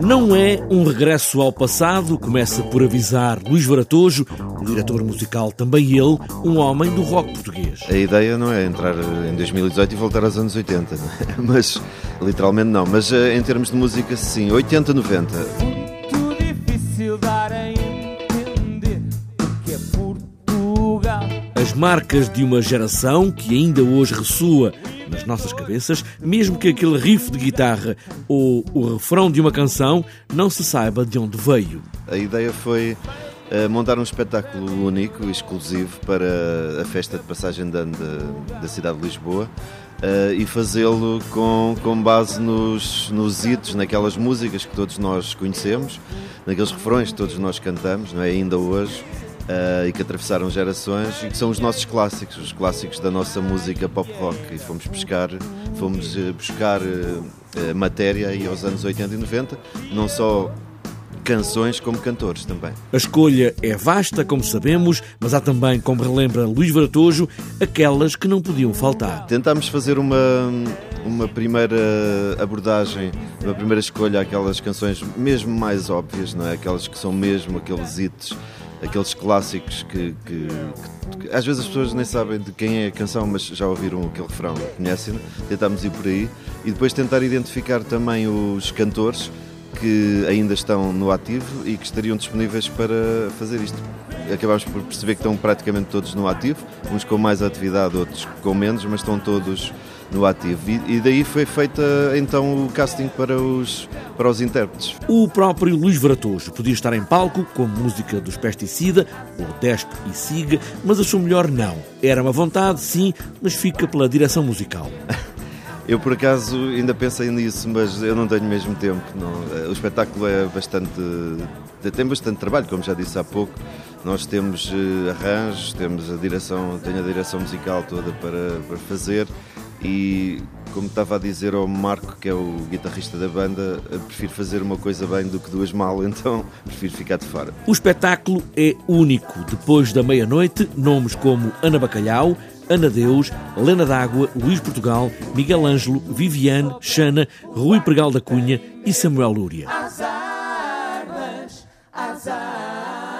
Não é um regresso ao passado, começa por avisar Luís Varatojo, o diretor musical também ele, um homem do rock português. A ideia não é entrar em 2018 e voltar aos anos 80, é? mas literalmente não. Mas eh, em termos de música, sim, 80, 90. Muito difícil dar a marcas de uma geração que ainda hoje ressoa nas nossas cabeças, mesmo que aquele riff de guitarra ou o refrão de uma canção não se saiba de onde veio. A ideia foi uh, montar um espetáculo único, exclusivo para a festa de passagem de ano da, da cidade de Lisboa. Uh, e fazê-lo com, com base nos, nos hitos, naquelas músicas que todos nós conhecemos, naqueles refrões que todos nós cantamos, não é? ainda hoje, uh, e que atravessaram gerações e que são os nossos clássicos, os clássicos da nossa música pop rock. E fomos buscar, fomos uh, buscar uh, matéria aí aos anos 80 e 90, não só canções como cantores também. A escolha é vasta, como sabemos, mas há também, como relembra Luís Varatojo, aquelas que não podiam faltar. Tentámos fazer uma, uma primeira abordagem, uma primeira escolha àquelas canções mesmo mais óbvias, não é? Aquelas que são mesmo aqueles hits aqueles clássicos que, que, que, às vezes as pessoas nem sabem de quem é a canção, mas já ouviram aquele refrão, conhecem tentámos ir por aí e depois tentar identificar também os cantores que ainda estão no ativo e que estariam disponíveis para fazer isto. Acabámos por perceber que estão praticamente todos no ativo, uns com mais atividade, outros com menos, mas estão todos no ativo. E, e, daí foi feita então o casting para os, para os intérpretes. O próprio Luís Varatojo podia estar em palco com música dos Pesticida, ou Despe e Siga, mas achou melhor não. Era uma vontade, sim, mas fica pela direção musical. Eu, por acaso, ainda pensei nisso, mas eu não tenho mesmo tempo. Não. O espetáculo é bastante. tem bastante trabalho, como já disse há pouco. Nós temos eh, arranjos, temos a direção, tenho a direção musical toda para, para fazer e como estava a dizer ao Marco, que é o guitarrista da banda, prefiro fazer uma coisa bem do que duas mal, então prefiro ficar de fora. O espetáculo é único. Depois da meia-noite, nomes como Ana Bacalhau, Ana Deus, Lena D'Água, Luís Portugal, Miguel Ângelo, Viviane, Xana, Rui Pregal da Cunha e Samuel Lúria. As armas, as armas.